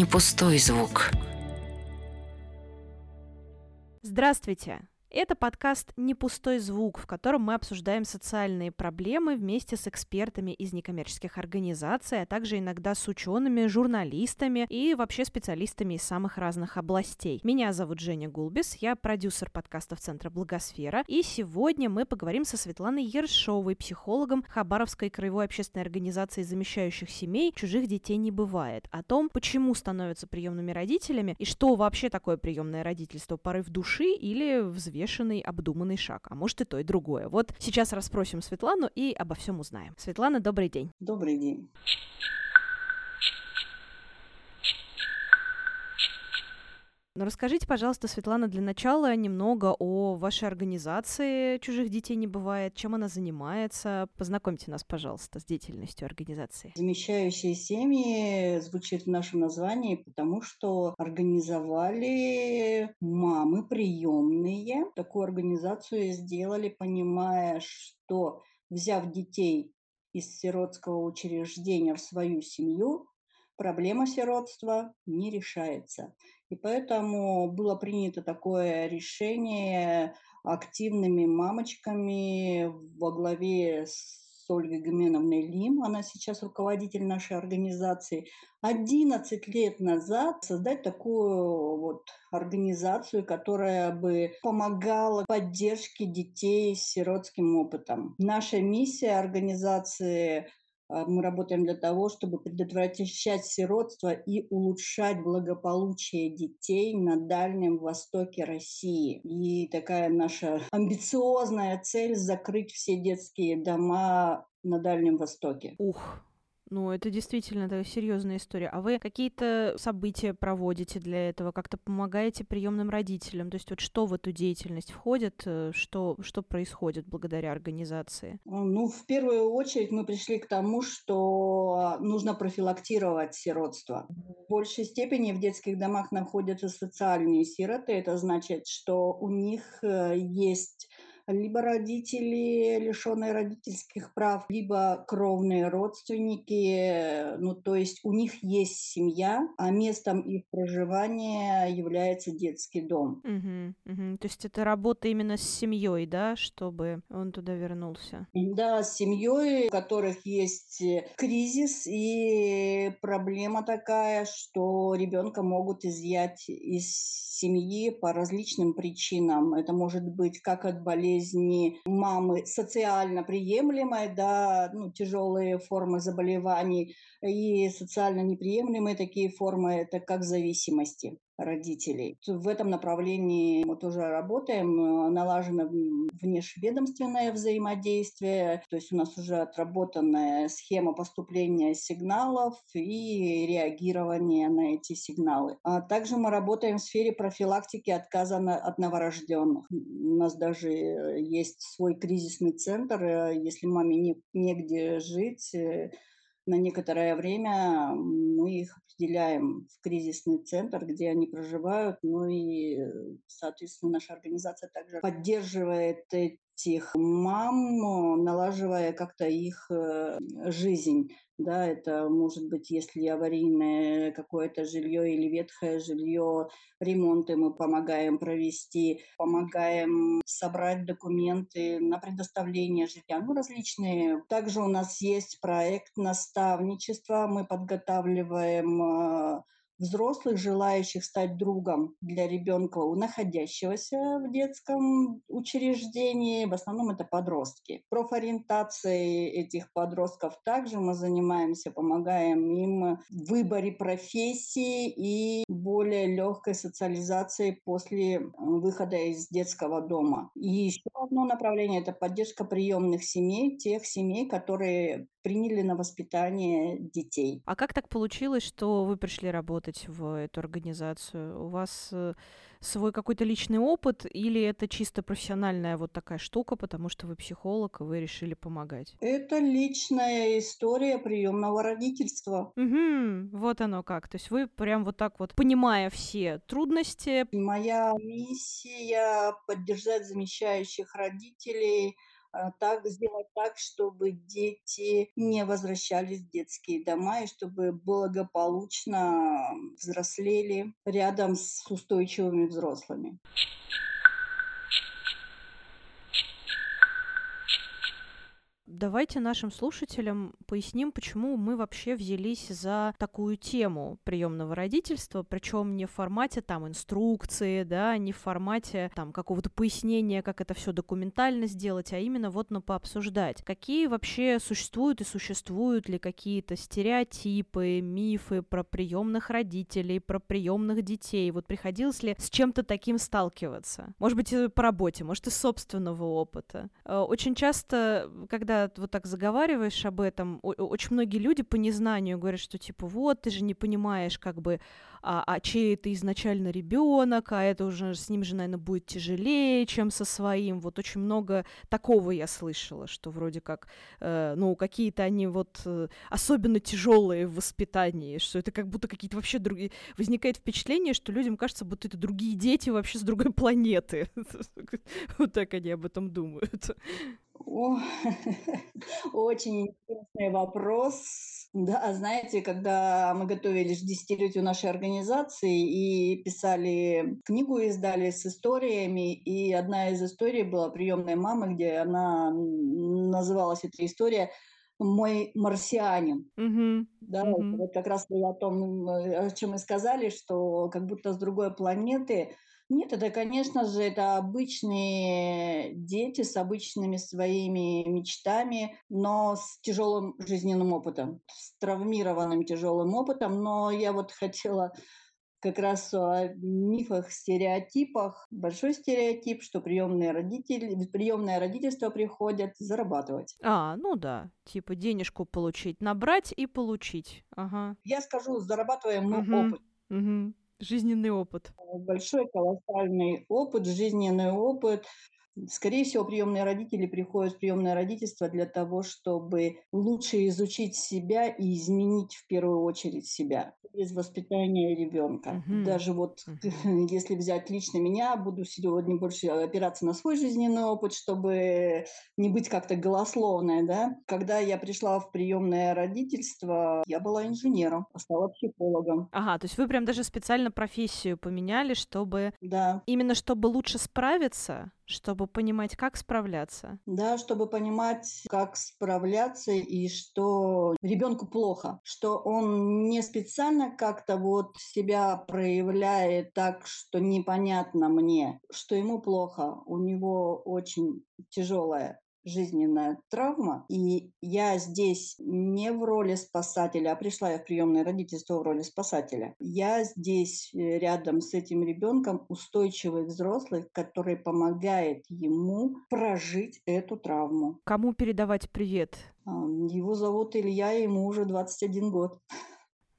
не пустой звук. Здравствуйте! Это подкаст «Не пустой звук», в котором мы обсуждаем социальные проблемы вместе с экспертами из некоммерческих организаций, а также иногда с учеными, журналистами и вообще специалистами из самых разных областей. Меня зовут Женя Гулбис, я продюсер подкастов Центра Благосфера, и сегодня мы поговорим со Светланой Ершовой, психологом Хабаровской краевой общественной организации замещающих семей «Чужих детей не бывает», о том, почему становятся приемными родителями и что вообще такое приемное родительство, порыв души или взвешенность взвешенный, обдуманный шаг, а может и то, и другое. Вот сейчас расспросим Светлану и обо всем узнаем. Светлана, добрый день. Добрый день. Но расскажите, пожалуйста, Светлана, для начала немного о вашей организации «Чужих детей не бывает», чем она занимается. Познакомьте нас, пожалуйста, с деятельностью организации. Замещающие семьи звучит в нашем названии, потому что организовали мамы приемные. Такую организацию сделали, понимая, что взяв детей из сиротского учреждения в свою семью, проблема сиротства не решается. И поэтому было принято такое решение активными мамочками во главе с Ольгой Гуменовной Лим, она сейчас руководитель нашей организации, 11 лет назад создать такую вот организацию, которая бы помогала поддержке детей с сиротским опытом. Наша миссия организации мы работаем для того, чтобы предотвращать сиротство и улучшать благополучие детей на Дальнем Востоке России. И такая наша амбициозная цель – закрыть все детские дома на Дальнем Востоке. Ух, ну, это действительно такая серьезная история. А вы какие-то события проводите для этого? Как-то помогаете приемным родителям? То есть вот что в эту деятельность входит? Э, что, что происходит благодаря организации? Ну, в первую очередь мы пришли к тому, что нужно профилактировать сиротство. В большей степени в детских домах находятся социальные сироты. Это значит, что у них э, есть либо родители, лишенные родительских прав, либо кровные родственники. Ну, то есть у них есть семья, а местом их проживания является детский дом. Угу, угу. То есть это работа именно с семьей, да, чтобы он туда вернулся? Да, с семьей, у которых есть кризис и проблема такая, что ребенка могут изъять из семьи по различным причинам. Это может быть как от болезни мамы социально приемлемой, да, ну, тяжелые формы заболеваний, и социально неприемлемые такие формы, это как зависимости родителей. В этом направлении мы тоже работаем. Налажено внешведомственное взаимодействие, то есть у нас уже отработанная схема поступления сигналов и реагирования на эти сигналы. А также мы работаем в сфере профилактики отказа от новорожденных. У нас даже есть свой кризисный центр. Если маме не, негде жить, э, на некоторое время мы их определяем в кризисный центр, где они проживают. Ну и, соответственно, наша организация также поддерживает этих мам, налаживая как-то их э, жизнь. Да, это может быть, если аварийное какое-то жилье или ветхое жилье, ремонты мы помогаем провести, помогаем собрать документы на предоставление жилья, ну, различные. Также у нас есть проект наставничества, мы подготавливаем а, взрослых, желающих стать другом для ребенка, находящегося в детском учреждении. В основном это подростки. Профориентацией этих подростков также мы занимаемся, помогаем им в выборе профессии и более легкой социализации после выхода из детского дома. И еще одно направление – это поддержка приемных семей, тех семей, которые приняли на воспитание детей. А как так получилось, что вы пришли работать в эту организацию? У вас э, свой какой-то личный опыт или это чисто профессиональная вот такая штука, потому что вы психолог, и вы решили помогать? Это личная история приемного родительства. Угу, вот оно как. То есть вы прям вот так вот, понимая все трудности. Моя миссия поддержать замещающих родителей так сделать так, чтобы дети не возвращались в детские дома и чтобы благополучно взрослели рядом с устойчивыми взрослыми. Давайте нашим слушателям поясним, почему мы вообще взялись за такую тему приемного родительства, причем не в формате там инструкции, да, не в формате там какого-то пояснения, как это все документально сделать, а именно вот на пообсуждать. Какие вообще существуют и существуют ли какие-то стереотипы, мифы про приемных родителей, про приемных детей? Вот приходилось ли с чем-то таким сталкиваться? Может быть, по работе, может, из собственного опыта. Э, очень часто, когда вот так заговариваешь об этом, очень многие люди по незнанию говорят, что типа вот ты же не понимаешь, как бы, а, а чей это изначально ребенок, а это уже с ним же, наверное, будет тяжелее, чем со своим. Вот очень много такого я слышала, что вроде как, э, ну, какие-то они вот э, особенно тяжелые в воспитании, что это как будто какие-то вообще другие... Возникает впечатление, что людям кажется, будто это другие дети вообще с другой планеты. Вот так они об этом думают. О, очень интересный вопрос. Да, знаете, когда мы готовились к десятилетию нашей организации и писали книгу, издали с историями, и одна из историй была приемная мамы, где она называлась эта история мой марсианин. Mm-hmm. Да, mm-hmm. вот как раз о том, о чем мы сказали, что как будто с другой планеты нет, это, конечно же, это обычные дети с обычными своими мечтами, но с тяжелым жизненным опытом, с травмированным тяжелым опытом. Но я вот хотела как раз о мифах, стереотипах. Большой стереотип, что приемные родители, приемное родительство приходят зарабатывать. А, ну да, типа денежку получить, набрать и получить. Ага. Я скажу, зарабатываем мы угу. опыт. Угу. Жизненный опыт. Большой колоссальный опыт, жизненный опыт. Скорее всего, приемные родители приходят в приемное родительство для того, чтобы лучше изучить себя и изменить в первую очередь себя без воспитания ребенка. Угу. Даже вот угу. если взять лично меня, буду сегодня больше опираться на свой жизненный опыт, чтобы не быть как-то голословной, да. Когда я пришла в приемное родительство, я была инженером, а стала психологом. Ага, то есть вы прям даже специально профессию поменяли, чтобы да. именно чтобы лучше справиться чтобы понимать, как справляться. Да, чтобы понимать, как справляться и что ребенку плохо, что он не специально как-то вот себя проявляет так, что непонятно мне, что ему плохо, у него очень тяжелая жизненная травма, и я здесь не в роли спасателя, а пришла я в приемное родительство в роли спасателя. Я здесь э, рядом с этим ребенком устойчивый взрослый, который помогает ему прожить эту травму. Кому передавать привет? Его зовут Илья, ему уже 21 год.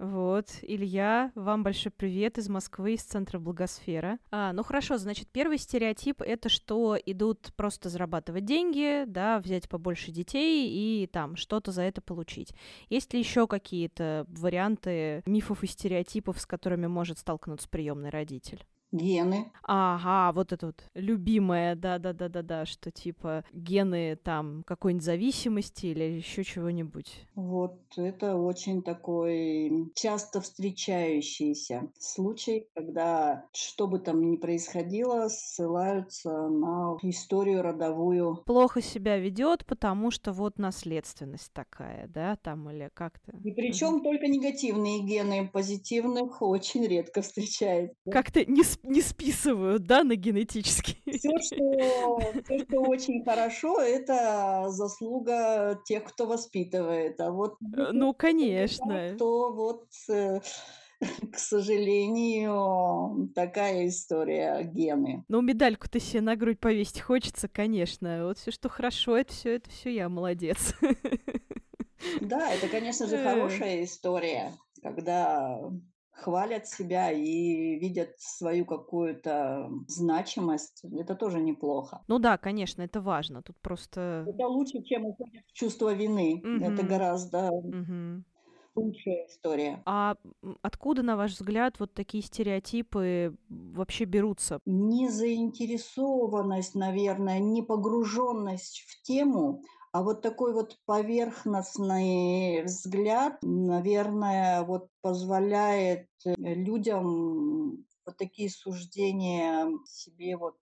Вот, Илья, вам большой привет из Москвы, из центра Благосфера. А, ну хорошо, значит, первый стереотип — это что идут просто зарабатывать деньги, да, взять побольше детей и там что-то за это получить. Есть ли еще какие-то варианты мифов и стереотипов, с которыми может столкнуться приемный родитель? Гены. Ага, вот это вот любимое, да-да-да-да-да, что типа гены там какой-нибудь зависимости или еще чего-нибудь. Вот это очень такой часто встречающийся случай, когда что бы там ни происходило, ссылаются на историю родовую. Плохо себя ведет, потому что вот наследственность такая, да, там или как-то. И причем только негативные гены, позитивных очень редко встречается. Как-то не, не списывают, да, на генетический. Все, что, все, что очень хорошо, это заслуга тех, кто воспитывает. А вот э, ну, конечно. То вот э, к сожалению, такая история гены. Ну, медальку-то себе на грудь повесить хочется, конечно. Вот все, что хорошо, это все, это все я молодец. Да, это, конечно же, э. хорошая история, когда хвалят себя и видят свою какую-то значимость, это тоже неплохо. Ну да, конечно, это важно. Тут просто... Это лучше, чем уходить в чувство вины. Угу. Это гораздо... Угу. лучшая история. А откуда, на ваш взгляд, вот такие стереотипы вообще берутся? Не заинтересованность, наверное, не погруженность в тему, а вот такой вот поверхностный взгляд, наверное, вот позволяет э, людям вот такие суждения себе вот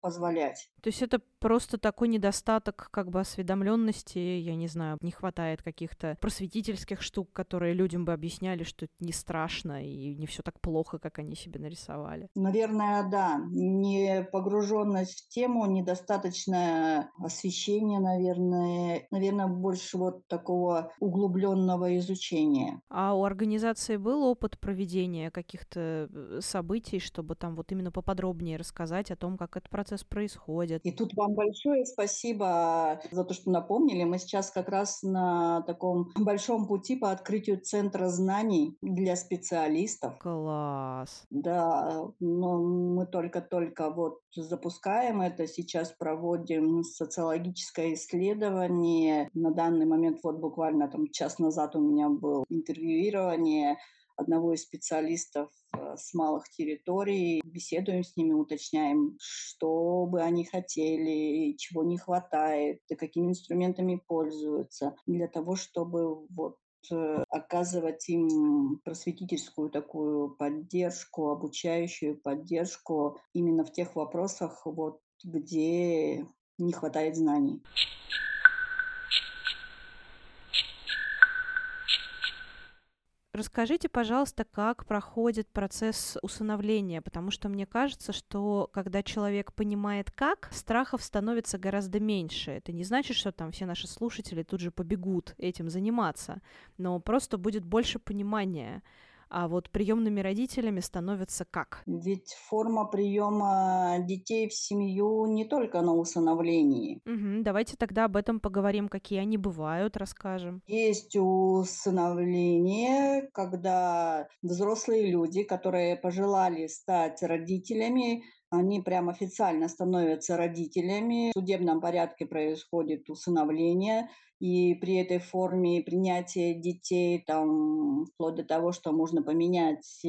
позволять. То есть это просто такой недостаток как бы осведомленности, я не знаю, не хватает каких-то просветительских штук, которые людям бы объясняли, что это не страшно и не все так плохо, как они себе нарисовали. Наверное, да. Не погруженность в тему, недостаточное освещение, наверное, наверное, больше вот такого углубленного изучения. А у организации был опыт проведения каких-то э, событий, чтобы там вот именно поподробнее рассказать о том, как этот процесс происходит? происходит. И тут вам большое спасибо за то, что напомнили. Мы сейчас как раз на таком большом пути по открытию центра знаний для специалистов. Класс. Да, но мы только-только вот запускаем это, сейчас проводим социологическое исследование. На данный момент, вот буквально там час назад у меня был интервьюирование одного из специалистов э, с малых территорий, беседуем с ними, уточняем, что бы они хотели, чего не хватает, и какими инструментами пользуются, для того, чтобы вот э, оказывать им просветительскую такую поддержку, обучающую поддержку именно в тех вопросах, вот, где не хватает знаний. Расскажите, пожалуйста, как проходит процесс усыновления, потому что мне кажется, что когда человек понимает как, страхов становится гораздо меньше. Это не значит, что там все наши слушатели тут же побегут этим заниматься, но просто будет больше понимания а вот приемными родителями становятся как? Ведь форма приема детей в семью не только на усыновлении. Угу, давайте тогда об этом поговорим, какие они бывают, расскажем. Есть усыновление, когда взрослые люди, которые пожелали стать родителями, они прям официально становятся родителями. В судебном порядке происходит усыновление, и при этой форме принятия детей, там, вплоть до того, что можно поменять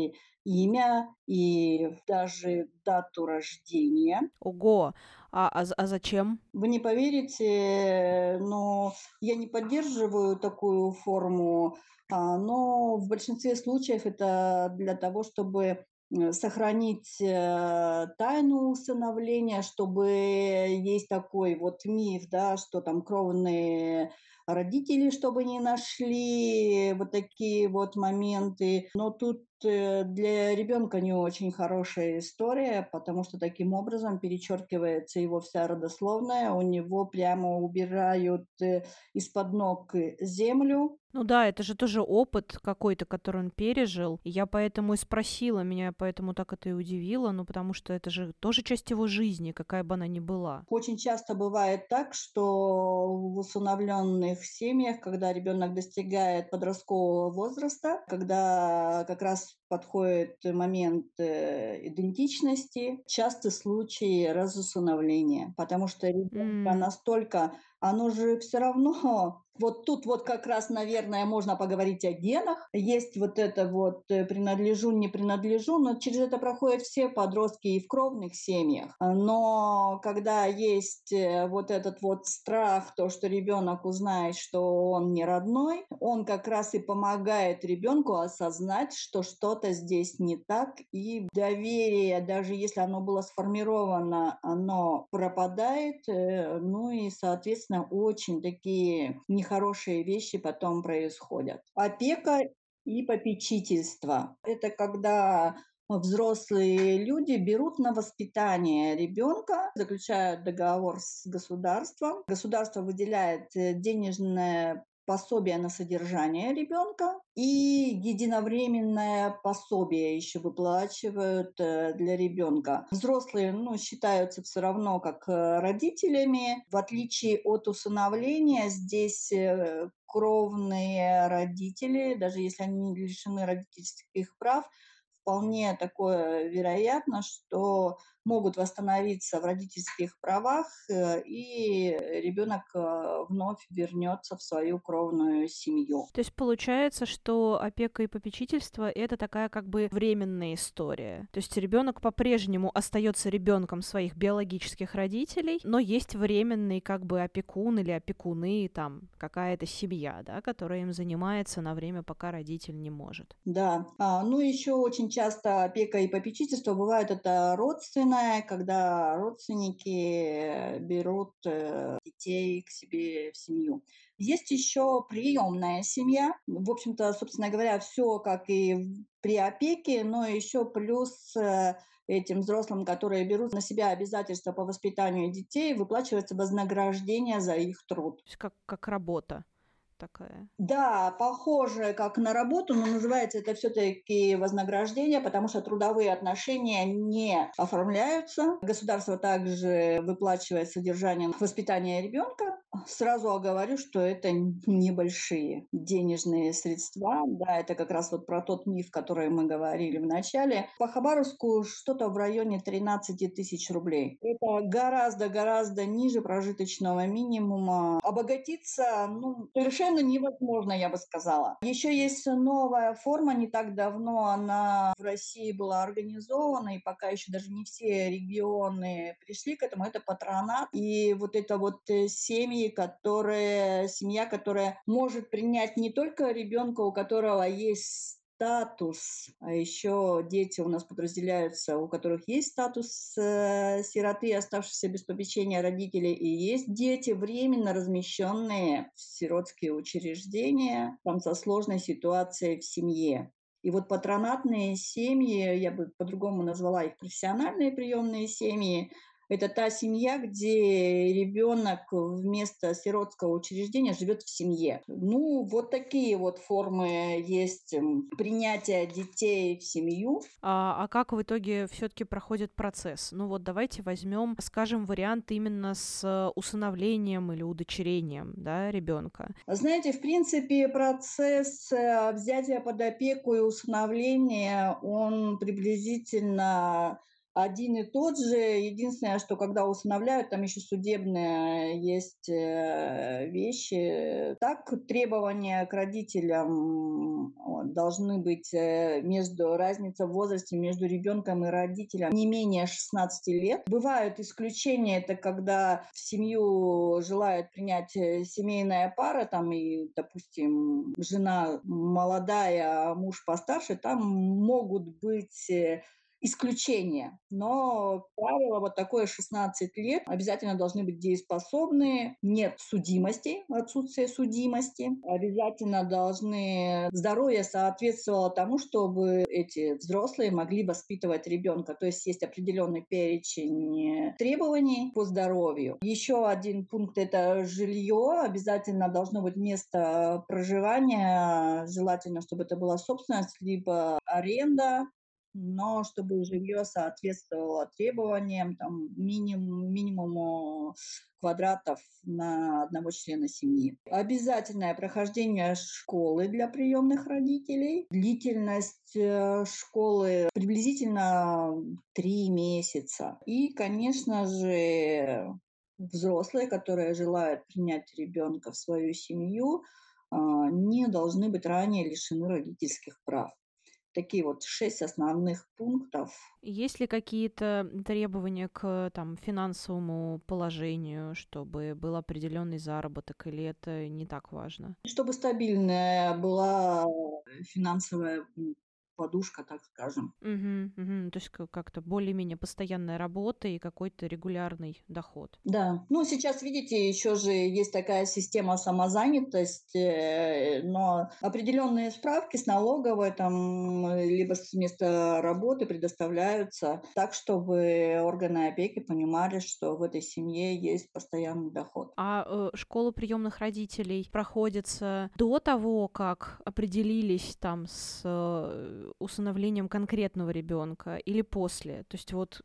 имя и даже дату рождения. Ого! А, а, а зачем? Вы не поверите, но я не поддерживаю такую форму, а, но в большинстве случаев это для того, чтобы сохранить э, тайну усыновления, чтобы есть такой вот миф, да, что там кровные родители, чтобы не нашли вот такие вот моменты. Но тут э, для ребенка не очень хорошая история, потому что таким образом перечеркивается его вся родословная, у него прямо убирают из-под ног землю, ну да, это же тоже опыт какой-то, который он пережил. Я поэтому и спросила, меня поэтому так это и удивило, ну потому что это же тоже часть его жизни, какая бы она ни была. Очень часто бывает так, что в усыновленных семьях, когда ребенок достигает подросткового возраста, когда как раз подходит момент э, идентичности, часто случаи разусыновления, потому что ребенка mm. настолько оно же все равно вот тут вот как раз, наверное, можно поговорить о генах. Есть вот это вот э, принадлежу, не принадлежу, но через это проходят все подростки и в кровных семьях. Но когда есть э, вот этот вот страх, то, что ребенок узнает, что он не родной, он как раз и помогает ребенку осознать, что что-то здесь не так, и доверие, даже если оно было сформировано, оно пропадает, э, ну и, соответственно, очень такие нехорошие вещи потом происходят. Опека и попечительство. Это когда взрослые люди берут на воспитание ребенка, заключают договор с государством. Государство выделяет э, денежное пособие на содержание ребенка и единовременное пособие еще выплачивают э, для ребенка. Взрослые ну, считаются все равно как э, родителями. В отличие от усыновления, здесь э, кровные родители, даже если они лишены родительских прав, вполне такое вероятно, что могут восстановиться в родительских правах, э, и ребенок э, вновь вернется в свою кровную семью. То есть получается, что опека и попечительство это такая как бы временная история. То есть ребенок по-прежнему остается ребенком своих биологических родителей, но есть временный как бы опекун или опекуны, там какая-то семья, да, которая им занимается на время, пока родитель не может. Да. А, ну, еще очень часто опека и попечительство бывает это родственные Особенное, когда родственники берут э, детей к себе в семью. Есть еще приемная семья. В общем-то, собственно говоря, все как и при опеке, но еще плюс э, этим взрослым, которые берут на себя обязательства по воспитанию детей, выплачивается вознаграждение за их труд. Как, как работа такая. Да, похоже как на работу, но называется это все-таки вознаграждение, потому что трудовые отношения не оформляются. Государство также выплачивает содержание воспитания ребенка. Сразу оговорю, что это небольшие денежные средства. Да, это как раз вот про тот миф, который мы говорили в начале. По Хабаровску что-то в районе 13 тысяч рублей. Это гораздо-гораздо ниже прожиточного минимума. Обогатиться ну, совершенно совершенно невозможно, я бы сказала. Еще есть новая форма, не так давно она в России была организована, и пока еще даже не все регионы пришли к этому, это патронат. И вот это вот э, семьи, которые, семья, которая может принять не только ребенка, у которого есть статус, а еще дети у нас подразделяются, у которых есть статус э, сироты, оставшиеся без попечения родителей, и есть дети, временно размещенные в сиротские учреждения, там со сложной ситуацией в семье. И вот патронатные семьи, я бы по-другому назвала их профессиональные приемные семьи, это та семья, где ребенок вместо сиротского учреждения живет в семье. Ну, вот такие вот формы есть принятия детей в семью. А, а как в итоге все-таки проходит процесс? Ну вот давайте возьмем, скажем, вариант именно с усыновлением или удочерением да, ребенка. Знаете, в принципе, процесс э, взятия под опеку и усыновления, он приблизительно один и тот же. Единственное, что когда усыновляют, там еще судебные есть э, вещи. Так, требования к родителям должны быть э, между разница в возрасте между ребенком и родителем не менее 16 лет. Бывают исключения, это когда в семью желают принять э, семейная пара, там и, допустим, жена молодая, а муж постарше, там могут быть исключения. Но правило вот такое 16 лет. Обязательно должны быть дееспособные. Нет судимости, отсутствие судимости. Обязательно должны здоровье соответствовало тому, чтобы эти взрослые могли воспитывать ребенка. То есть есть определенный перечень требований по здоровью. Еще один пункт – это жилье. Обязательно должно быть место проживания. Желательно, чтобы это была собственность, либо аренда но чтобы жилье соответствовало требованиям, там, минимум, минимуму квадратов на одного члена семьи. Обязательное прохождение школы для приемных родителей. Длительность э, школы приблизительно три месяца. И, конечно же, взрослые, которые желают принять ребенка в свою семью, а, не должны быть ранее лишены родительских прав такие вот шесть основных пунктов. Есть ли какие-то требования к там, финансовому положению, чтобы был определенный заработок, или это не так важно? Чтобы стабильная была финансовая подушка, так скажем. Угу, угу. То есть как-то более-менее постоянная работа и какой-то регулярный доход. Да. Ну, сейчас, видите, еще же есть такая система самозанятости, но определенные справки с налоговой, там, либо с места работы предоставляются так, чтобы органы опеки понимали, что в этой семье есть постоянный доход. А э, школа приемных родителей проходится до того, как определились там с э, усыновлением конкретного ребенка или после? То есть вот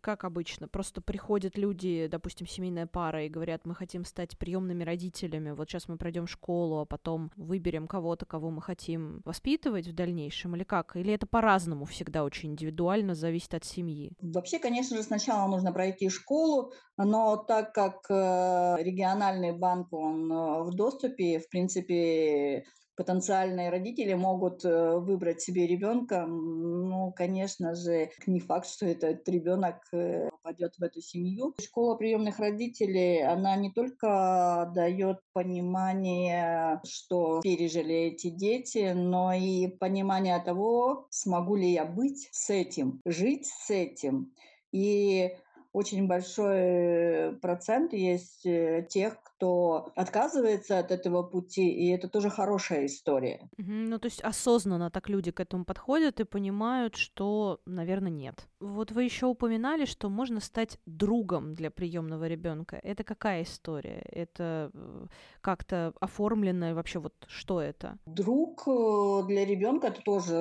как обычно? Просто приходят люди, допустим, семейная пара, и говорят, мы хотим стать приемными родителями, вот сейчас мы пройдем школу, а потом выберем кого-то, кого мы хотим воспитывать в дальнейшем, или как? Или это по-разному всегда очень индивидуально, зависит от семьи? Вообще, конечно же, сначала нужно пройти школу, но так как э, региональный банк, он э, в доступе, в принципе, потенциальные родители могут э, выбрать себе ребенка, ну, конечно же, не факт, что этот ребенок э, попадет в эту семью. Школа приемных родителей, она не только дает понимание, что пережили эти дети, но и понимание того, смогу ли я быть с этим, жить с этим. И очень большой процент есть э, тех, кто отказывается от этого пути, и это тоже хорошая история. Угу, ну, то есть осознанно так люди к этому подходят и понимают, что, наверное, нет. Вот вы еще упоминали, что можно стать другом для приемного ребенка. Это какая история? Это э, как-то оформлено вообще вот что это? Друг э, для ребенка это тоже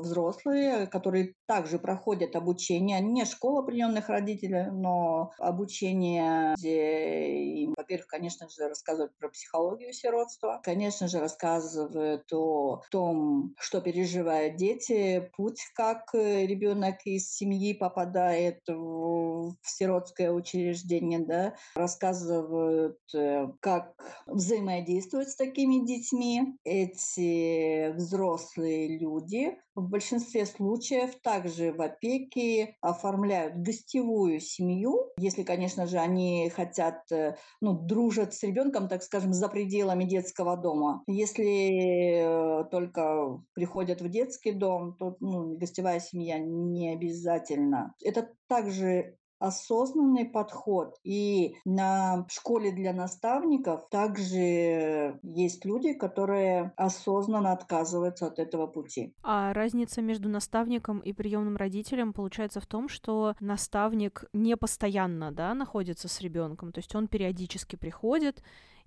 взрослые, которые также проходят обучение, не школа приемных родителей, но обучение, где во-первых, конечно, конечно же, рассказывают про психологию сиротства, конечно же, рассказывают о том, что переживают дети, путь, как э, ребенок из семьи попадает в сиротское учреждение, да, рассказывают, э, как взаимодействовать с такими детьми. Эти взрослые люди в большинстве случаев также в опеке оформляют гостевую семью, если, конечно же, они хотят, э, ну, дружат с ребенком, так скажем, за пределами детского дома. Если э, только приходят в детский дом, то ну, гостевая семья не обязательно. Это также осознанный подход. И на школе для наставников также есть люди, которые осознанно отказываются от этого пути. А разница между наставником и приемным родителем получается в том, что наставник не постоянно да, находится с ребенком, то есть он периодически приходит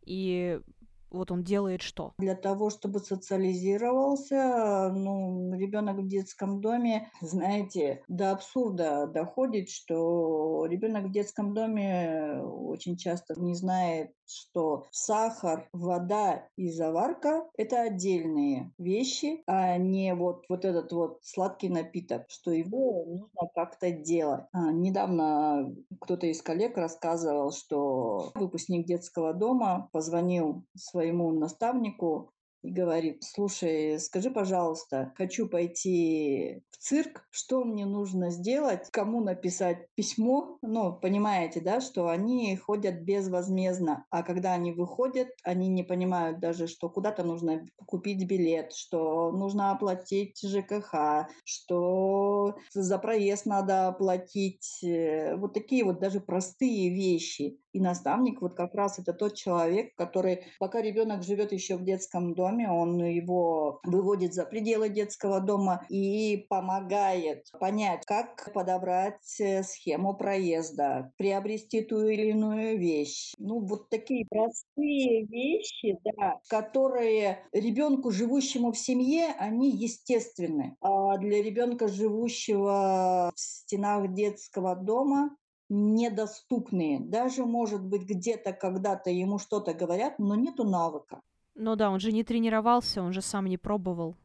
и вот он делает что? Для того, чтобы социализировался, ну, ребенок в детском доме, знаете, до абсурда доходит, что ребенок в детском доме очень часто не знает, что сахар, вода и заварка – это отдельные вещи, а не вот, вот этот вот сладкий напиток, что его нужно как-то делать. А, недавно кто-то из коллег рассказывал, что выпускник детского дома позвонил своему своему наставнику и говорит, слушай, скажи, пожалуйста, хочу пойти в цирк, что мне нужно сделать, кому написать письмо, ну, понимаете, да, что они ходят безвозмездно, а когда они выходят, они не понимают даже, что куда-то нужно купить билет, что нужно оплатить ЖКХ, что за проезд надо оплатить, э, вот такие вот даже простые вещи. И наставник вот как раз это тот человек, который, пока ребенок живет еще в детском доме, он его выводит за пределы детского дома и помогает понять, как подобрать э, схему проезда, приобрести ту или иную вещь. Ну, вот такие простые вещи, да, которые ребенку, живущему в семье, они естественны. А для ребенка, живущего в стенах детского дома, недоступные. Даже, может быть, где-то когда-то ему что-то говорят, но нету навыка. Ну да, он же не тренировался, он же сам не пробовал.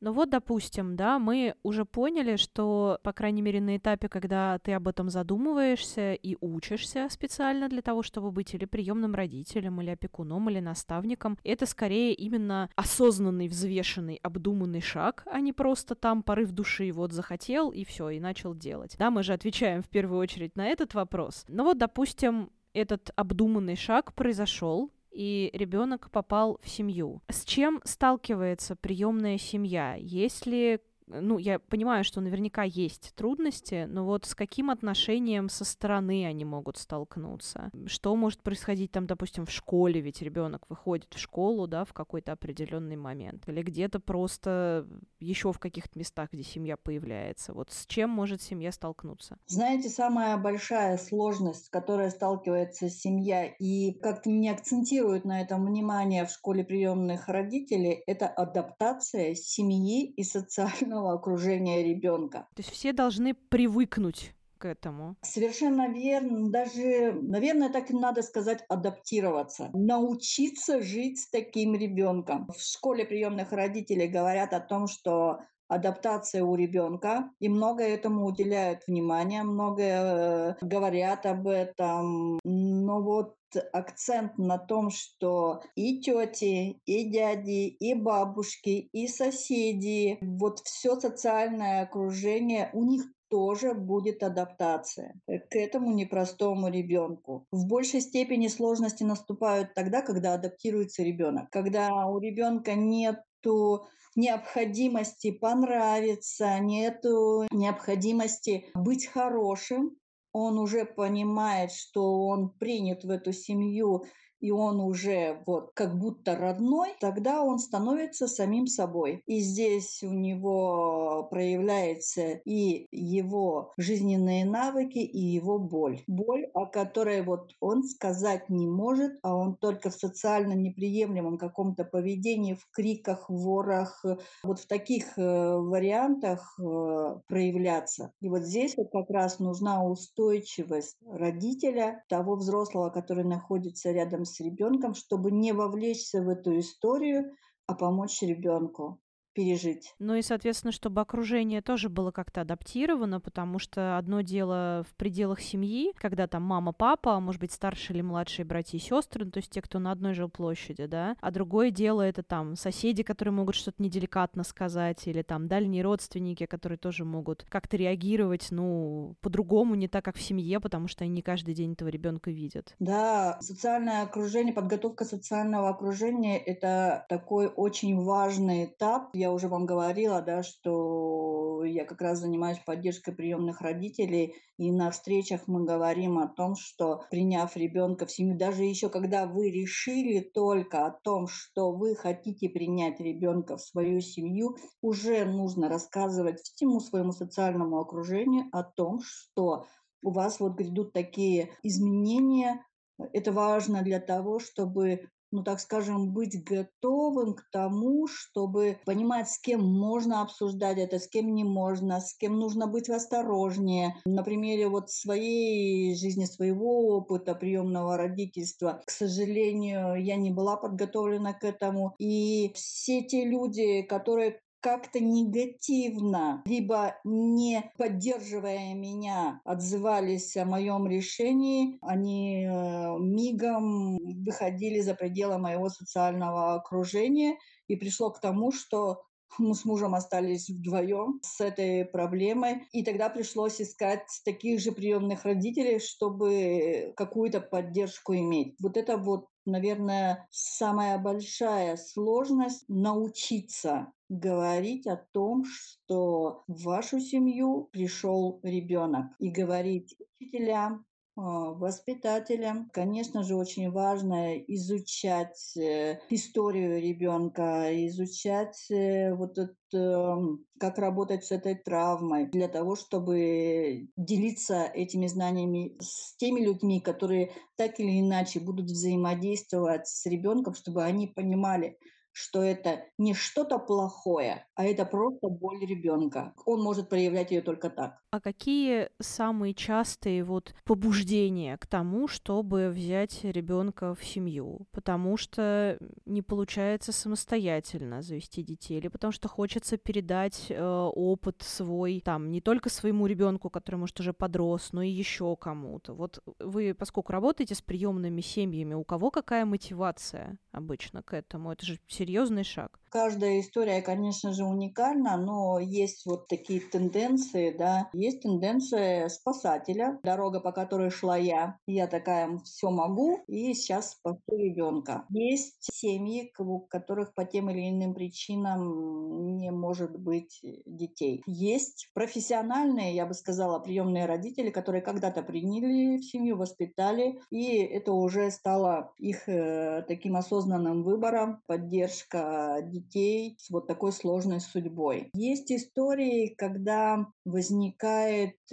Ну вот, допустим, да, мы уже поняли, что, по крайней мере, на этапе, когда ты об этом задумываешься и учишься специально для того, чтобы быть или приемным родителем, или опекуном, или наставником, это скорее именно осознанный, взвешенный, обдуманный шаг, а не просто там порыв души, вот захотел и все, и начал делать. Да, мы же отвечаем в первую очередь на этот вопрос. Ну вот, допустим, этот обдуманный шаг произошел, и ребенок попал в семью. С чем сталкивается приемная семья? Есть ли ну, я понимаю, что наверняка есть трудности, но вот с каким отношением со стороны они могут столкнуться? Что может происходить там, допустим, в школе, ведь ребенок выходит в школу, да, в какой-то определенный момент, или где-то просто еще в каких-то местах, где семья появляется. Вот с чем может семья столкнуться? Знаете, самая большая сложность, с которой сталкивается семья, и как-то не акцентируют на этом внимание в школе приемных родителей, это адаптация семьи и социального окружения ребенка. То есть все должны привыкнуть к этому. Совершенно верно. Даже, наверное, так и надо сказать, адаптироваться. Научиться жить с таким ребенком. В школе приемных родителей говорят о том, что адаптация у ребенка, и много этому уделяют внимания, много э, говорят об этом. Но вот акцент на том, что и тети, и дяди, и бабушки, и соседи, вот все социальное окружение, у них тоже будет адаптация к этому непростому ребенку. В большей степени сложности наступают тогда, когда адаптируется ребенок, когда у ребенка нету необходимости понравиться, нету необходимости быть хорошим, он уже понимает, что он принят в эту семью и он уже вот как будто родной, тогда он становится самим собой. И здесь у него проявляется и его жизненные навыки, и его боль. Боль, о которой вот он сказать не может, а он только в социально неприемлемом каком-то поведении, в криках, ворах, вот в таких э, вариантах э, проявляться. И вот здесь вот как раз нужна устойчивость родителя, того взрослого, который находится рядом с ребенком, чтобы не вовлечься в эту историю, а помочь ребенку пережить. Ну и, соответственно, чтобы окружение тоже было как-то адаптировано, потому что одно дело в пределах семьи, когда там мама, папа, а может быть, старшие или младшие братья и сестры, ну, то есть те, кто на одной жилплощади, да, а другое дело это там соседи, которые могут что-то неделикатно сказать, или там дальние родственники, которые тоже могут как-то реагировать, ну, по-другому, не так, как в семье, потому что они не каждый день этого ребенка видят. Да, социальное окружение, подготовка социального окружения — это такой очень важный этап. Я уже вам говорила, да, что я как раз занимаюсь поддержкой приемных родителей, и на встречах мы говорим о том, что приняв ребенка в семью, даже еще когда вы решили только о том, что вы хотите принять ребенка в свою семью, уже нужно рассказывать всему своему социальному окружению о том, что у вас вот грядут такие изменения, это важно для того, чтобы ну, так скажем, быть готовым к тому, чтобы понимать, с кем можно обсуждать это, с кем не можно, с кем нужно быть осторожнее. На примере вот своей жизни, своего опыта приемного родительства, к сожалению, я не была подготовлена к этому. И все те люди, которые как-то негативно, либо не поддерживая меня, отзывались о моем решении, они э, мигом выходили за пределы моего социального окружения. И пришло к тому, что мы с мужем остались вдвоем с этой проблемой, и тогда пришлось искать таких же приемных родителей, чтобы какую-то поддержку иметь. Вот это вот наверное, самая большая сложность научиться говорить о том, что в вашу семью пришел ребенок, и говорить учителям, воспитателям. Конечно же, очень важно изучать э, историю ребенка, изучать э, вот это, эм, как работать с этой травмой, для того, чтобы делиться этими знаниями с теми людьми, которые так или иначе будут взаимодействовать с ребенком, чтобы они понимали, что это не что-то плохое, а это просто боль ребенка. Он может проявлять ее только так. А какие самые частые вот побуждения к тому, чтобы взять ребенка в семью? Потому что не получается самостоятельно завести детей, или потому что хочется передать э, опыт свой, там, не только своему ребенку, который, может, уже подрос, но и еще кому-то. Вот вы, поскольку работаете с приемными семьями, у кого какая мотивация обычно к этому? Это же серьезный шаг. Каждая история, конечно же, уникальна, но есть вот такие тенденции, да. Есть тенденция спасателя, дорога, по которой шла я. Я такая, все могу, и сейчас спасу ребенка. Есть семьи, у которых по тем или иным причинам не может быть детей. Есть профессиональные, я бы сказала, приемные родители, которые когда-то приняли в семью, воспитали, и это уже стало их э, таким осознанным выбором, поддержка детей с вот такой сложной судьбой. Есть истории, когда возникает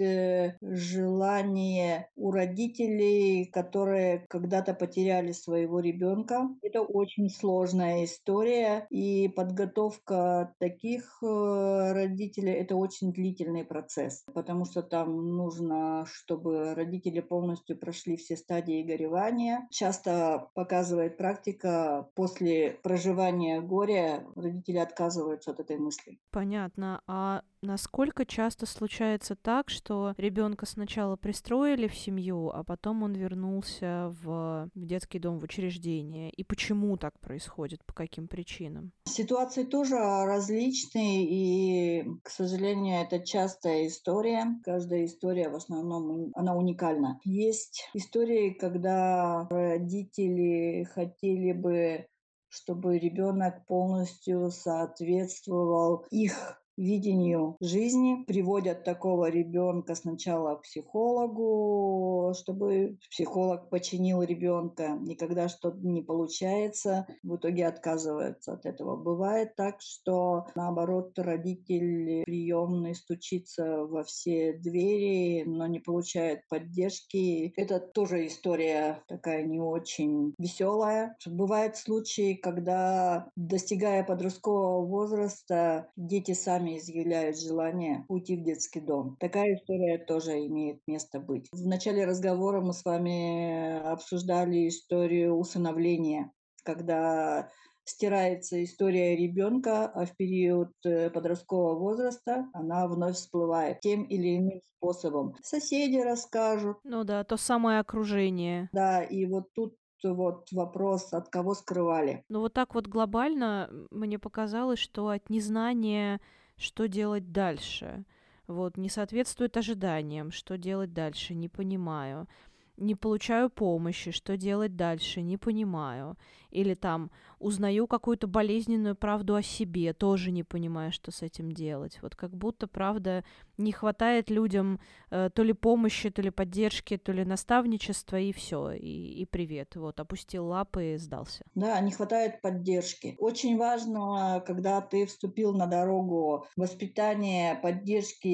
э, желание у родителей, которые когда-то потеряли своего ребенка. Это очень сложная история, и подготовка таких э, родителей – это очень длительный процесс, потому что там нужно, чтобы родители полностью прошли все стадии горевания. Часто показывает практика, после проживания горя родители отказываются от этой мысли. Понятно. А насколько часто случается так, что ребенка сначала пристроили в семью, а потом он вернулся в детский дом, в учреждение? И почему так происходит? По каким причинам? Ситуации тоже различные, и, к сожалению, это частая история. Каждая история в основном она уникальна. Есть истории, когда родители хотели бы чтобы ребенок полностью соответствовал их видению жизни, приводят такого ребенка сначала к психологу, чтобы психолог починил ребенка, и когда что-то не получается, в итоге отказываются от этого. Бывает так, что наоборот родитель приемный стучится во все двери, но не получает поддержки. Это тоже история такая не очень веселая. Бывают случаи, когда достигая подросткового возраста, дети сами сами изъявляют желание уйти в детский дом. Такая история тоже имеет место быть. В начале разговора мы с вами обсуждали историю усыновления, когда стирается история ребенка, а в период э, подросткового возраста она вновь всплывает тем или иным способом. Соседи расскажут. Ну да, то самое окружение. Да, и вот тут вот вопрос, от кого скрывали. Ну вот так вот глобально мне показалось, что от незнания что делать дальше. Вот, не соответствует ожиданиям, что делать дальше, не понимаю. Не получаю помощи, что делать дальше, не понимаю. Или там узнаю какую-то болезненную правду о себе, тоже не понимаю, что с этим делать. Вот как будто, правда, не хватает людям э, то ли помощи, то ли поддержки, то ли наставничества, и все, и, и привет. Вот, опустил лапы и сдался. Да, не хватает поддержки. Очень важно, когда ты вступил на дорогу воспитания, поддержки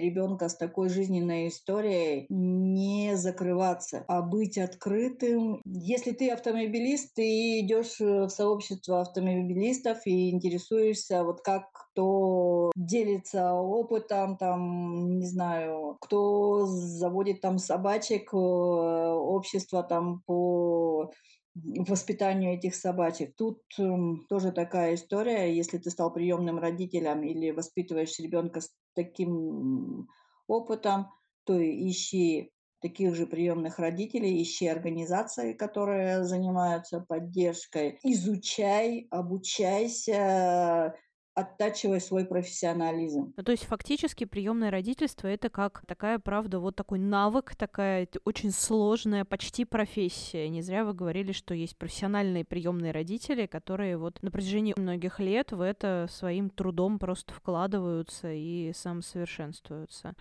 ребенка с такой жизненной историей, не закрываться, а быть открытым. Если ты автомобилист, ты идешь в сообщество автомобилистов и интересуешься, вот как кто делится опытом, там, не знаю, кто заводит там собачек, э, общество там по воспитанию этих собачек. Тут э, тоже такая история. Если ты стал приемным родителем или воспитываешь ребенка с таким опытом, то ищи таких же приемных родителей, ищи организации, которые занимаются поддержкой, изучай, обучайся, оттачивай свой профессионализм. Ну, то есть фактически приемное родительство это как такая, правда, вот такой навык, такая очень сложная почти профессия. Не зря вы говорили, что есть профессиональные приемные родители, которые вот на протяжении многих лет в это своим трудом просто вкладываются и самосовершенствуются.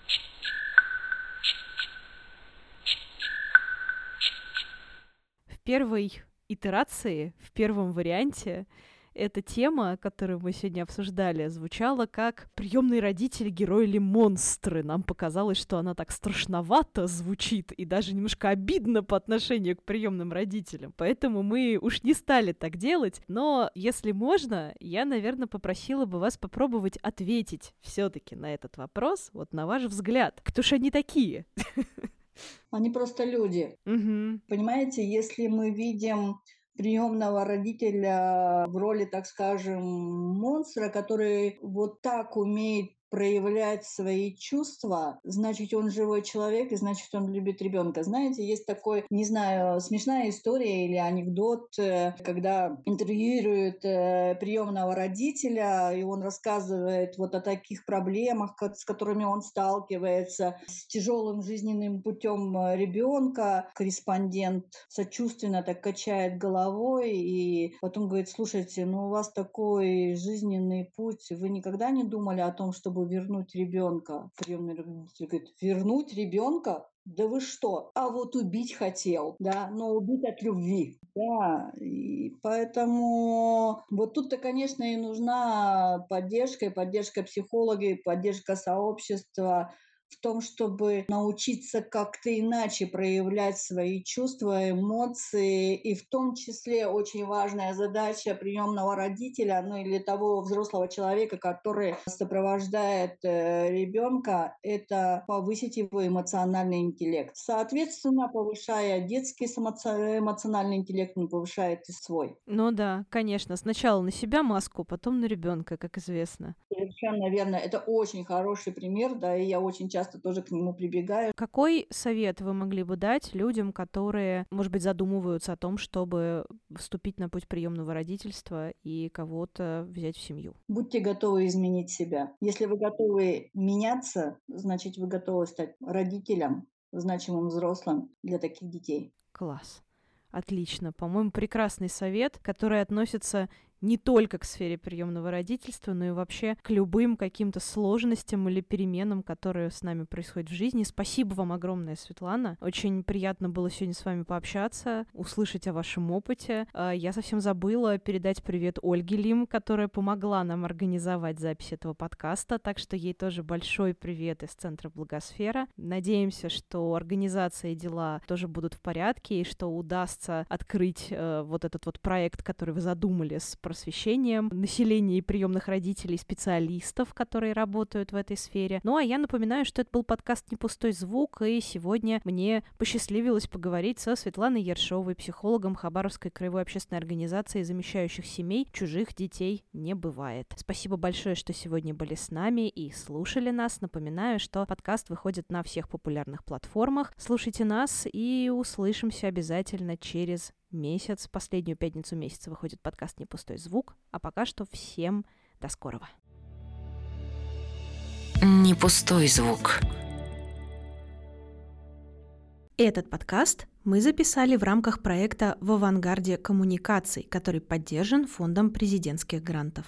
Первой итерации, в первом варианте, эта тема, которую мы сегодня обсуждали, звучала как приемные родители, герои или монстры. Нам показалось, что она так страшновато звучит и даже немножко обидно по отношению к приемным родителям. Поэтому мы уж не стали так делать. Но если можно, я, наверное, попросила бы вас попробовать ответить все-таки на этот вопрос, вот на ваш взгляд. Кто же они такие? Они просто люди. Угу. Понимаете, если мы видим приемного родителя в роли, так скажем, монстра, который вот так умеет проявлять свои чувства, значит, он живой человек, и значит, он любит ребенка. Знаете, есть такой, не знаю, смешная история или анекдот, э, когда интервьюируют э, приемного родителя, и он рассказывает вот о таких проблемах, с которыми он сталкивается, с тяжелым жизненным путем э, ребенка. Корреспондент сочувственно так качает головой и потом говорит, слушайте, ну у вас такой жизненный путь, вы никогда не думали о том, чтобы вернуть ребенка? Приемный родитель говорит, вернуть ребенка? Да вы что? А вот убить хотел, да, но убить от любви. Да, и поэтому вот тут-то, конечно, и нужна поддержка, и поддержка психологи, и поддержка сообщества, в том, чтобы научиться как-то иначе проявлять свои чувства, эмоции, и в том числе очень важная задача приемного родителя, ну или того взрослого человека, который сопровождает э, ребенка, это повысить его эмоциональный интеллект. Соответственно, повышая детский эмоциональный интеллект, он повышает и свой. Ну да, конечно. Сначала на себя маску, потом на ребенка, как известно. Совершенно верно. Это очень хороший пример, да, и я очень часто часто тоже к нему прибегаю. Какой совет вы могли бы дать людям, которые, может быть, задумываются о том, чтобы вступить на путь приемного родительства и кого-то взять в семью? Будьте готовы изменить себя. Если вы готовы меняться, значит, вы готовы стать родителем, значимым взрослым для таких детей. Класс. Отлично. По-моему, прекрасный совет, который относится не только к сфере приемного родительства, но и вообще к любым каким-то сложностям или переменам, которые с нами происходят в жизни. Спасибо вам огромное, Светлана. Очень приятно было сегодня с вами пообщаться, услышать о вашем опыте. А, я совсем забыла передать привет Ольге Лим, которая помогла нам организовать запись этого подкаста, так что ей тоже большой привет из Центра Благосфера. Надеемся, что организация и дела тоже будут в порядке, и что удастся открыть э, вот этот вот проект, который вы задумали с просвещением населения и приемных родителей, специалистов, которые работают в этой сфере. Ну а я напоминаю, что это был подкаст «Не пустой звук», и сегодня мне посчастливилось поговорить со Светланой Ершовой, психологом Хабаровской краевой общественной организации замещающих семей «Чужих детей не бывает». Спасибо большое, что сегодня были с нами и слушали нас. Напоминаю, что подкаст выходит на всех популярных платформах. Слушайте нас и услышимся обязательно через месяц. Последнюю пятницу месяца выходит подкаст «Не пустой звук». А пока что всем до скорого. Не пустой звук. Этот подкаст мы записали в рамках проекта «В авангарде коммуникаций», который поддержан Фондом президентских грантов.